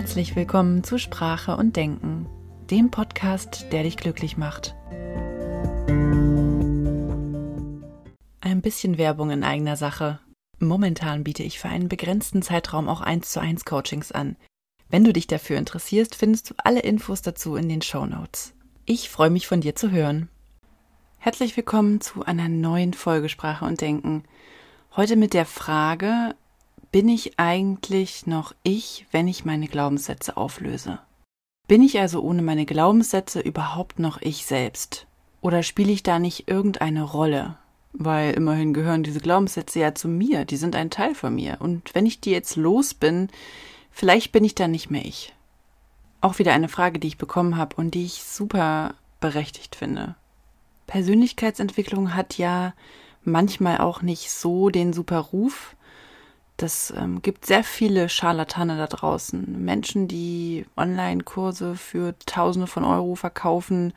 Herzlich willkommen zu Sprache und Denken, dem Podcast, der dich glücklich macht. Ein bisschen Werbung in eigener Sache. Momentan biete ich für einen begrenzten Zeitraum auch 1 zu 1 Coachings an. Wenn du dich dafür interessierst, findest du alle Infos dazu in den Show Notes. Ich freue mich von dir zu hören. Herzlich willkommen zu einer neuen Folge Sprache und Denken. Heute mit der Frage, bin ich eigentlich noch ich, wenn ich meine Glaubenssätze auflöse? Bin ich also ohne meine Glaubenssätze überhaupt noch ich selbst? Oder spiele ich da nicht irgendeine Rolle? Weil immerhin gehören diese Glaubenssätze ja zu mir, die sind ein Teil von mir. Und wenn ich die jetzt los bin, vielleicht bin ich dann nicht mehr ich. Auch wieder eine Frage, die ich bekommen habe und die ich super berechtigt finde. Persönlichkeitsentwicklung hat ja manchmal auch nicht so den super Ruf, das ähm, gibt sehr viele Scharlatane da draußen. Menschen, die Online-Kurse für Tausende von Euro verkaufen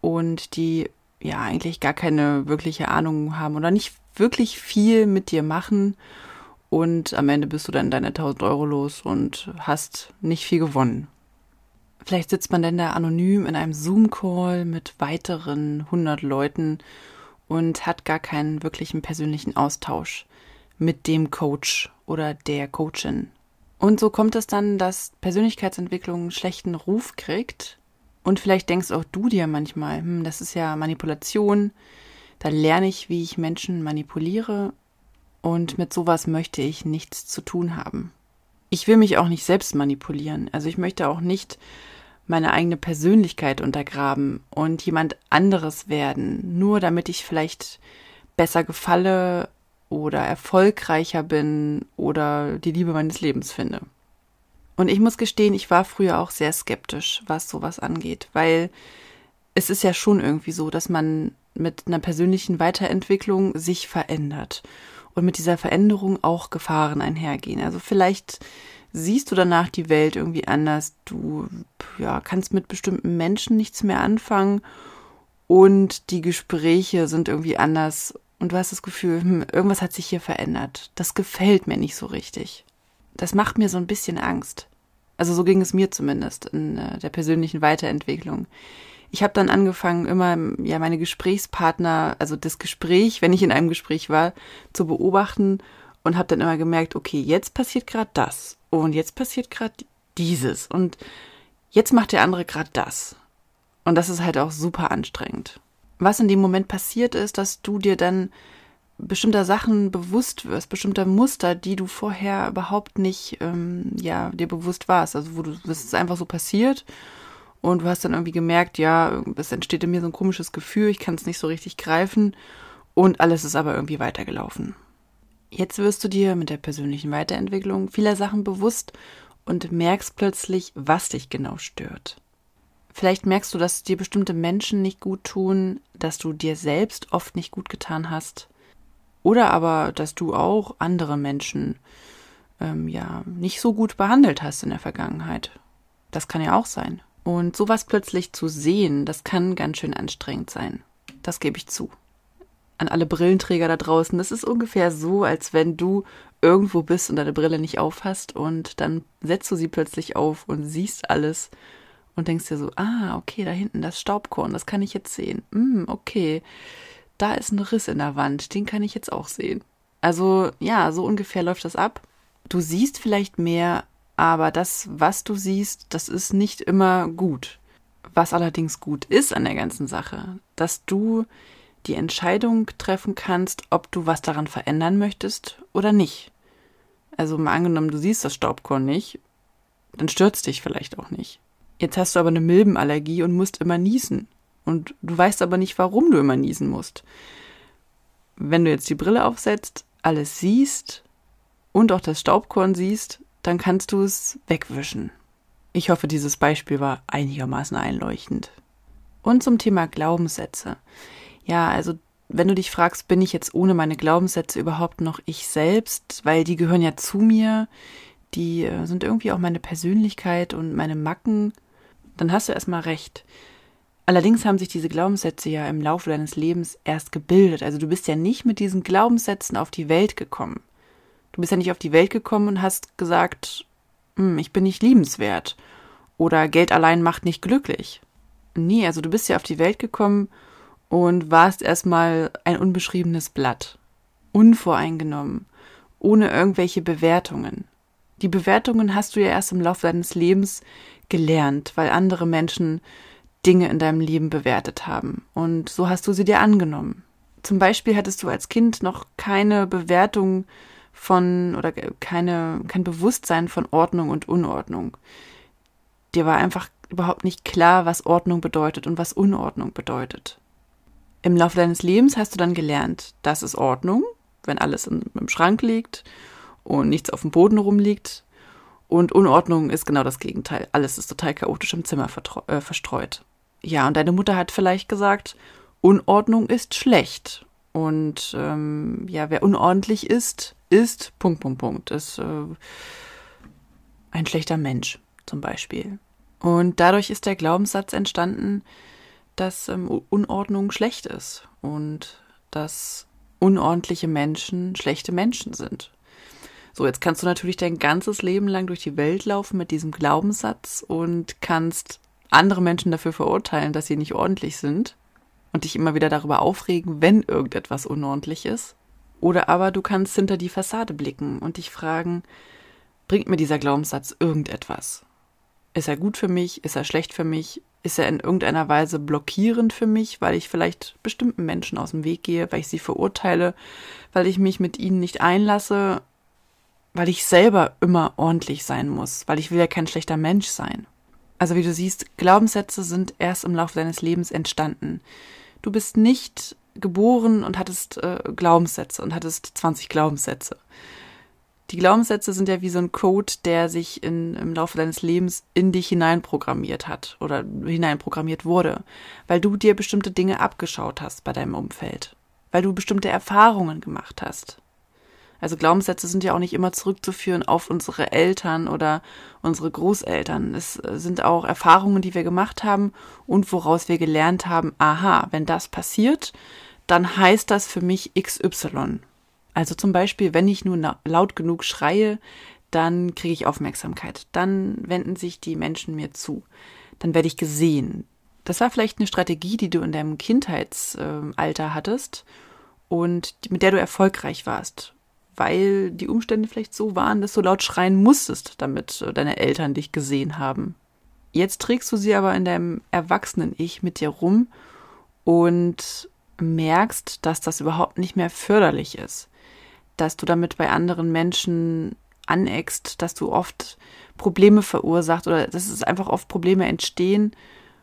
und die ja eigentlich gar keine wirkliche Ahnung haben oder nicht wirklich viel mit dir machen. Und am Ende bist du dann deine 1000 Euro los und hast nicht viel gewonnen. Vielleicht sitzt man denn da anonym in einem Zoom-Call mit weiteren 100 Leuten und hat gar keinen wirklichen persönlichen Austausch mit dem Coach oder der Coachin. Und so kommt es dann, dass Persönlichkeitsentwicklung einen schlechten Ruf kriegt. Und vielleicht denkst auch du dir manchmal, hm, das ist ja Manipulation. Da lerne ich, wie ich Menschen manipuliere. Und mit sowas möchte ich nichts zu tun haben. Ich will mich auch nicht selbst manipulieren. Also ich möchte auch nicht meine eigene Persönlichkeit untergraben und jemand anderes werden, nur damit ich vielleicht besser gefalle oder erfolgreicher bin oder die Liebe meines Lebens finde. Und ich muss gestehen, ich war früher auch sehr skeptisch, was sowas angeht, weil es ist ja schon irgendwie so, dass man mit einer persönlichen Weiterentwicklung sich verändert und mit dieser Veränderung auch Gefahren einhergehen. Also vielleicht siehst du danach die Welt irgendwie anders, du ja, kannst mit bestimmten Menschen nichts mehr anfangen und die Gespräche sind irgendwie anders und du hast das Gefühl, hm, irgendwas hat sich hier verändert. Das gefällt mir nicht so richtig. Das macht mir so ein bisschen Angst. Also so ging es mir zumindest in äh, der persönlichen Weiterentwicklung. Ich habe dann angefangen, immer ja meine Gesprächspartner, also das Gespräch, wenn ich in einem Gespräch war, zu beobachten und habe dann immer gemerkt, okay, jetzt passiert gerade das und jetzt passiert gerade dieses und jetzt macht der andere gerade das. Und das ist halt auch super anstrengend was in dem Moment passiert ist, dass du dir dann bestimmter Sachen bewusst wirst, bestimmter Muster, die du vorher überhaupt nicht ähm, ja dir bewusst warst. Also wo du das ist einfach so passiert und du hast dann irgendwie gemerkt, ja, es entsteht in mir so ein komisches Gefühl, ich kann es nicht so richtig greifen und alles ist aber irgendwie weitergelaufen. Jetzt wirst du dir mit der persönlichen Weiterentwicklung vieler Sachen bewusst und merkst plötzlich, was dich genau stört. Vielleicht merkst du, dass dir bestimmte Menschen nicht gut tun, dass du dir selbst oft nicht gut getan hast. Oder aber, dass du auch andere Menschen ähm, ja nicht so gut behandelt hast in der Vergangenheit. Das kann ja auch sein. Und sowas plötzlich zu sehen, das kann ganz schön anstrengend sein. Das gebe ich zu. An alle Brillenträger da draußen, das ist ungefähr so, als wenn du irgendwo bist und deine Brille nicht aufhast und dann setzt du sie plötzlich auf und siehst alles und denkst dir so, ah, okay, da hinten das Staubkorn, das kann ich jetzt sehen. Mm, okay, da ist ein Riss in der Wand, den kann ich jetzt auch sehen. Also ja, so ungefähr läuft das ab. Du siehst vielleicht mehr, aber das, was du siehst, das ist nicht immer gut. Was allerdings gut ist an der ganzen Sache, dass du die Entscheidung treffen kannst, ob du was daran verändern möchtest oder nicht. Also mal angenommen, du siehst das Staubkorn nicht, dann stürzt dich vielleicht auch nicht. Jetzt hast du aber eine Milbenallergie und musst immer niesen. Und du weißt aber nicht, warum du immer niesen musst. Wenn du jetzt die Brille aufsetzt, alles siehst und auch das Staubkorn siehst, dann kannst du es wegwischen. Ich hoffe, dieses Beispiel war einigermaßen einleuchtend. Und zum Thema Glaubenssätze. Ja, also wenn du dich fragst, bin ich jetzt ohne meine Glaubenssätze überhaupt noch ich selbst, weil die gehören ja zu mir, die äh, sind irgendwie auch meine Persönlichkeit und meine Macken, dann hast du erstmal recht. Allerdings haben sich diese Glaubenssätze ja im Laufe deines Lebens erst gebildet. Also du bist ja nicht mit diesen Glaubenssätzen auf die Welt gekommen. Du bist ja nicht auf die Welt gekommen und hast gesagt, hm, ich bin nicht liebenswert oder Geld allein macht nicht glücklich. Nee, also du bist ja auf die Welt gekommen und warst erstmal ein unbeschriebenes Blatt, unvoreingenommen, ohne irgendwelche Bewertungen. Die Bewertungen hast du ja erst im Laufe deines Lebens gelernt, weil andere Menschen Dinge in deinem Leben bewertet haben. Und so hast du sie dir angenommen. Zum Beispiel hattest du als Kind noch keine Bewertung von oder keine, kein Bewusstsein von Ordnung und Unordnung. Dir war einfach überhaupt nicht klar, was Ordnung bedeutet und was Unordnung bedeutet. Im Laufe deines Lebens hast du dann gelernt, das ist Ordnung, wenn alles im, im Schrank liegt und nichts auf dem Boden rumliegt. Und Unordnung ist genau das Gegenteil. Alles ist total chaotisch im Zimmer äh, verstreut. Ja, und deine Mutter hat vielleicht gesagt, Unordnung ist schlecht. Und ähm, ja, wer unordentlich ist, ist Punkt, Punkt, Punkt. Ist äh, ein schlechter Mensch zum Beispiel. Und dadurch ist der Glaubenssatz entstanden, dass ähm, Unordnung schlecht ist und dass unordentliche Menschen schlechte Menschen sind. So, jetzt kannst du natürlich dein ganzes Leben lang durch die Welt laufen mit diesem Glaubenssatz und kannst andere Menschen dafür verurteilen, dass sie nicht ordentlich sind und dich immer wieder darüber aufregen, wenn irgendetwas unordentlich ist. Oder aber du kannst hinter die Fassade blicken und dich fragen, bringt mir dieser Glaubenssatz irgendetwas? Ist er gut für mich? Ist er schlecht für mich? Ist er in irgendeiner Weise blockierend für mich, weil ich vielleicht bestimmten Menschen aus dem Weg gehe, weil ich sie verurteile, weil ich mich mit ihnen nicht einlasse, weil ich selber immer ordentlich sein muss, weil ich will ja kein schlechter Mensch sein. Also wie du siehst, Glaubenssätze sind erst im Laufe deines Lebens entstanden. Du bist nicht geboren und hattest äh, Glaubenssätze und hattest 20 Glaubenssätze. Die Glaubenssätze sind ja wie so ein Code, der sich in, im Laufe deines Lebens in dich hineinprogrammiert hat oder hineinprogrammiert wurde, weil du dir bestimmte Dinge abgeschaut hast bei deinem Umfeld, weil du bestimmte Erfahrungen gemacht hast. Also Glaubenssätze sind ja auch nicht immer zurückzuführen auf unsere Eltern oder unsere Großeltern. Es sind auch Erfahrungen, die wir gemacht haben und woraus wir gelernt haben, aha, wenn das passiert, dann heißt das für mich XY. Also zum Beispiel, wenn ich nur laut genug schreie, dann kriege ich Aufmerksamkeit. Dann wenden sich die Menschen mir zu. Dann werde ich gesehen. Das war vielleicht eine Strategie, die du in deinem Kindheitsalter hattest und mit der du erfolgreich warst, weil die Umstände vielleicht so waren, dass du laut schreien musstest, damit äh, deine Eltern dich gesehen haben. Jetzt trägst du sie aber in deinem erwachsenen Ich mit dir rum und merkst, dass das überhaupt nicht mehr förderlich ist dass du damit bei anderen Menschen aneckst, dass du oft Probleme verursacht oder dass es einfach oft Probleme entstehen,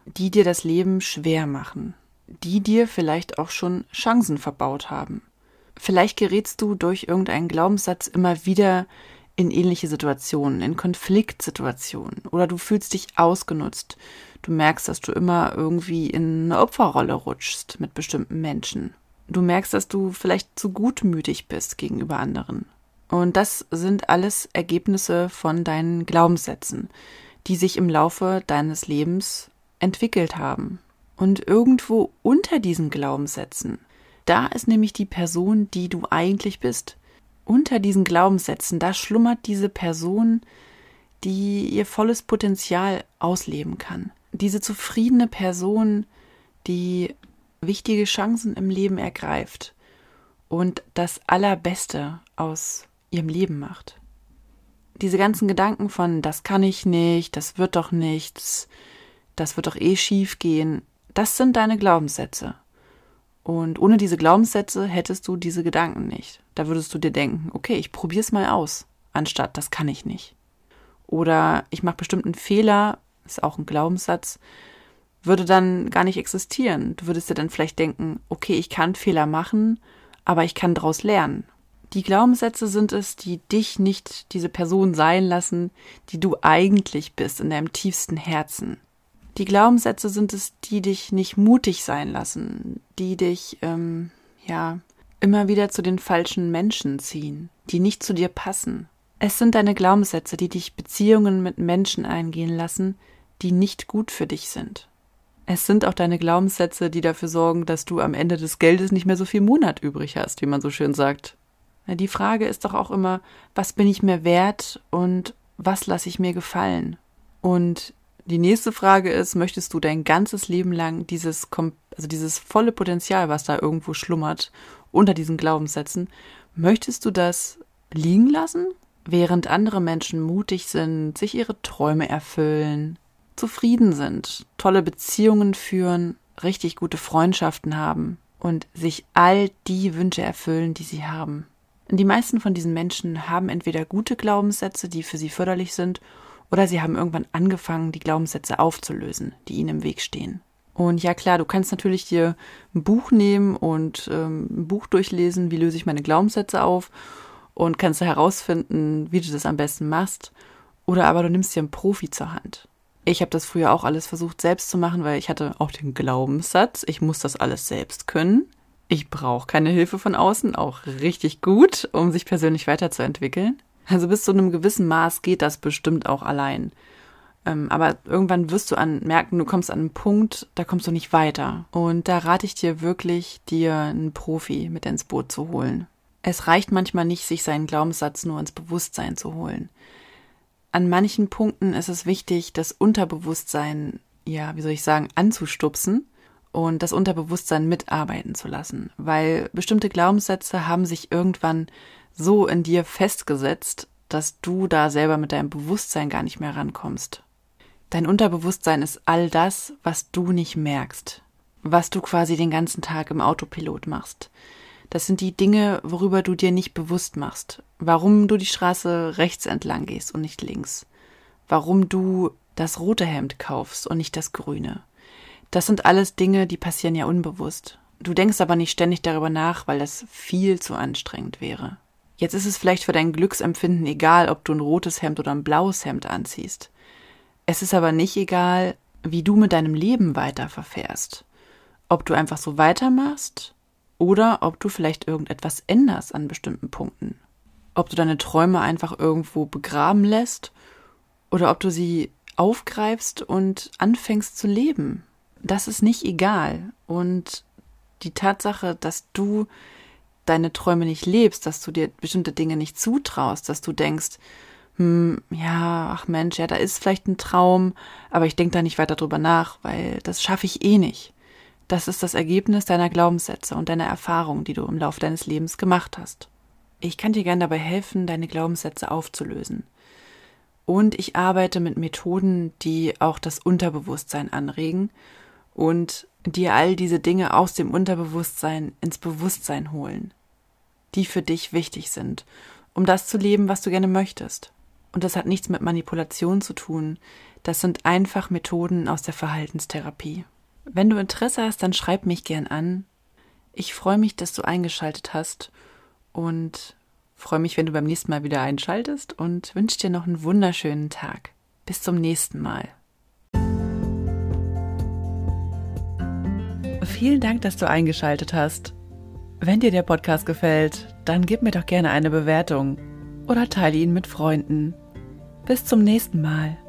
die dir das Leben schwer machen, die dir vielleicht auch schon Chancen verbaut haben. Vielleicht gerätst du durch irgendeinen Glaubenssatz immer wieder in ähnliche Situationen, in Konfliktsituationen oder du fühlst dich ausgenutzt. Du merkst, dass du immer irgendwie in eine Opferrolle rutschst mit bestimmten Menschen. Du merkst, dass du vielleicht zu gutmütig bist gegenüber anderen. Und das sind alles Ergebnisse von deinen Glaubenssätzen, die sich im Laufe deines Lebens entwickelt haben. Und irgendwo unter diesen Glaubenssätzen, da ist nämlich die Person, die du eigentlich bist. Unter diesen Glaubenssätzen, da schlummert diese Person, die ihr volles Potenzial ausleben kann. Diese zufriedene Person, die wichtige Chancen im Leben ergreift und das Allerbeste aus ihrem Leben macht. Diese ganzen Gedanken von, das kann ich nicht, das wird doch nichts, das wird doch eh schief gehen, das sind deine Glaubenssätze. Und ohne diese Glaubenssätze hättest du diese Gedanken nicht. Da würdest du dir denken, okay, ich probier's mal aus, anstatt das kann ich nicht. Oder ich mache bestimmten Fehler, ist auch ein Glaubenssatz, würde dann gar nicht existieren. Du würdest dir dann vielleicht denken, okay, ich kann Fehler machen, aber ich kann daraus lernen. Die Glaubenssätze sind es, die dich nicht diese Person sein lassen, die du eigentlich bist in deinem tiefsten Herzen. Die Glaubenssätze sind es, die dich nicht mutig sein lassen, die dich, ähm, ja, immer wieder zu den falschen Menschen ziehen, die nicht zu dir passen. Es sind deine Glaubenssätze, die dich Beziehungen mit Menschen eingehen lassen, die nicht gut für dich sind. Es sind auch deine Glaubenssätze, die dafür sorgen, dass du am Ende des Geldes nicht mehr so viel Monat übrig hast, wie man so schön sagt. Die Frage ist doch auch immer, was bin ich mir wert und was lasse ich mir gefallen? Und die nächste Frage ist, möchtest du dein ganzes Leben lang dieses, also dieses volle Potenzial, was da irgendwo schlummert, unter diesen Glaubenssätzen, möchtest du das liegen lassen, während andere Menschen mutig sind, sich ihre Träume erfüllen, zufrieden sind, tolle Beziehungen führen, richtig gute Freundschaften haben und sich all die Wünsche erfüllen, die sie haben? Die meisten von diesen Menschen haben entweder gute Glaubenssätze, die für sie förderlich sind, oder sie haben irgendwann angefangen, die Glaubenssätze aufzulösen, die ihnen im Weg stehen. Und ja klar, du kannst natürlich dir ein Buch nehmen und ähm, ein Buch durchlesen, wie löse ich meine Glaubenssätze auf und kannst herausfinden, wie du das am besten machst. Oder aber du nimmst dir einen Profi zur Hand. Ich habe das früher auch alles versucht selbst zu machen, weil ich hatte auch den Glaubenssatz, ich muss das alles selbst können. Ich brauche keine Hilfe von außen, auch richtig gut, um sich persönlich weiterzuentwickeln. Also bis zu einem gewissen Maß geht das bestimmt auch allein. Ähm, aber irgendwann wirst du an, merken, du kommst an einen Punkt, da kommst du nicht weiter. Und da rate ich dir wirklich, dir einen Profi mit ins Boot zu holen. Es reicht manchmal nicht, sich seinen Glaubenssatz nur ins Bewusstsein zu holen. An manchen Punkten ist es wichtig, das Unterbewusstsein, ja, wie soll ich sagen, anzustupsen und das Unterbewusstsein mitarbeiten zu lassen, weil bestimmte Glaubenssätze haben sich irgendwann so in dir festgesetzt, dass du da selber mit deinem Bewusstsein gar nicht mehr rankommst. Dein Unterbewusstsein ist all das, was du nicht merkst, was du quasi den ganzen Tag im Autopilot machst. Das sind die Dinge, worüber du dir nicht bewusst machst. Warum du die Straße rechts entlang gehst und nicht links. Warum du das rote Hemd kaufst und nicht das grüne. Das sind alles Dinge, die passieren ja unbewusst. Du denkst aber nicht ständig darüber nach, weil das viel zu anstrengend wäre. Jetzt ist es vielleicht für dein Glücksempfinden egal, ob du ein rotes Hemd oder ein blaues Hemd anziehst. Es ist aber nicht egal, wie du mit deinem Leben weiter verfährst. Ob du einfach so weitermachst oder ob du vielleicht irgendetwas änderst an bestimmten Punkten. Ob du deine Träume einfach irgendwo begraben lässt oder ob du sie aufgreifst und anfängst zu leben. Das ist nicht egal. Und die Tatsache, dass du deine Träume nicht lebst, dass du dir bestimmte Dinge nicht zutraust, dass du denkst, hm, ja, ach Mensch, ja, da ist vielleicht ein Traum, aber ich denke da nicht weiter drüber nach, weil das schaffe ich eh nicht. Das ist das Ergebnis deiner Glaubenssätze und deiner Erfahrungen, die du im Laufe deines Lebens gemacht hast. Ich kann dir gern dabei helfen, deine Glaubenssätze aufzulösen. Und ich arbeite mit Methoden, die auch das Unterbewusstsein anregen und dir all diese Dinge aus dem Unterbewusstsein ins Bewusstsein holen, die für dich wichtig sind, um das zu leben, was du gerne möchtest. Und das hat nichts mit Manipulation zu tun, das sind einfach Methoden aus der Verhaltenstherapie. Wenn du Interesse hast, dann schreib mich gern an. Ich freue mich, dass du eingeschaltet hast und freue mich, wenn du beim nächsten Mal wieder einschaltest und wünsche dir noch einen wunderschönen Tag. Bis zum nächsten Mal. Vielen Dank, dass du eingeschaltet hast. Wenn dir der Podcast gefällt, dann gib mir doch gerne eine Bewertung oder teile ihn mit Freunden. Bis zum nächsten Mal.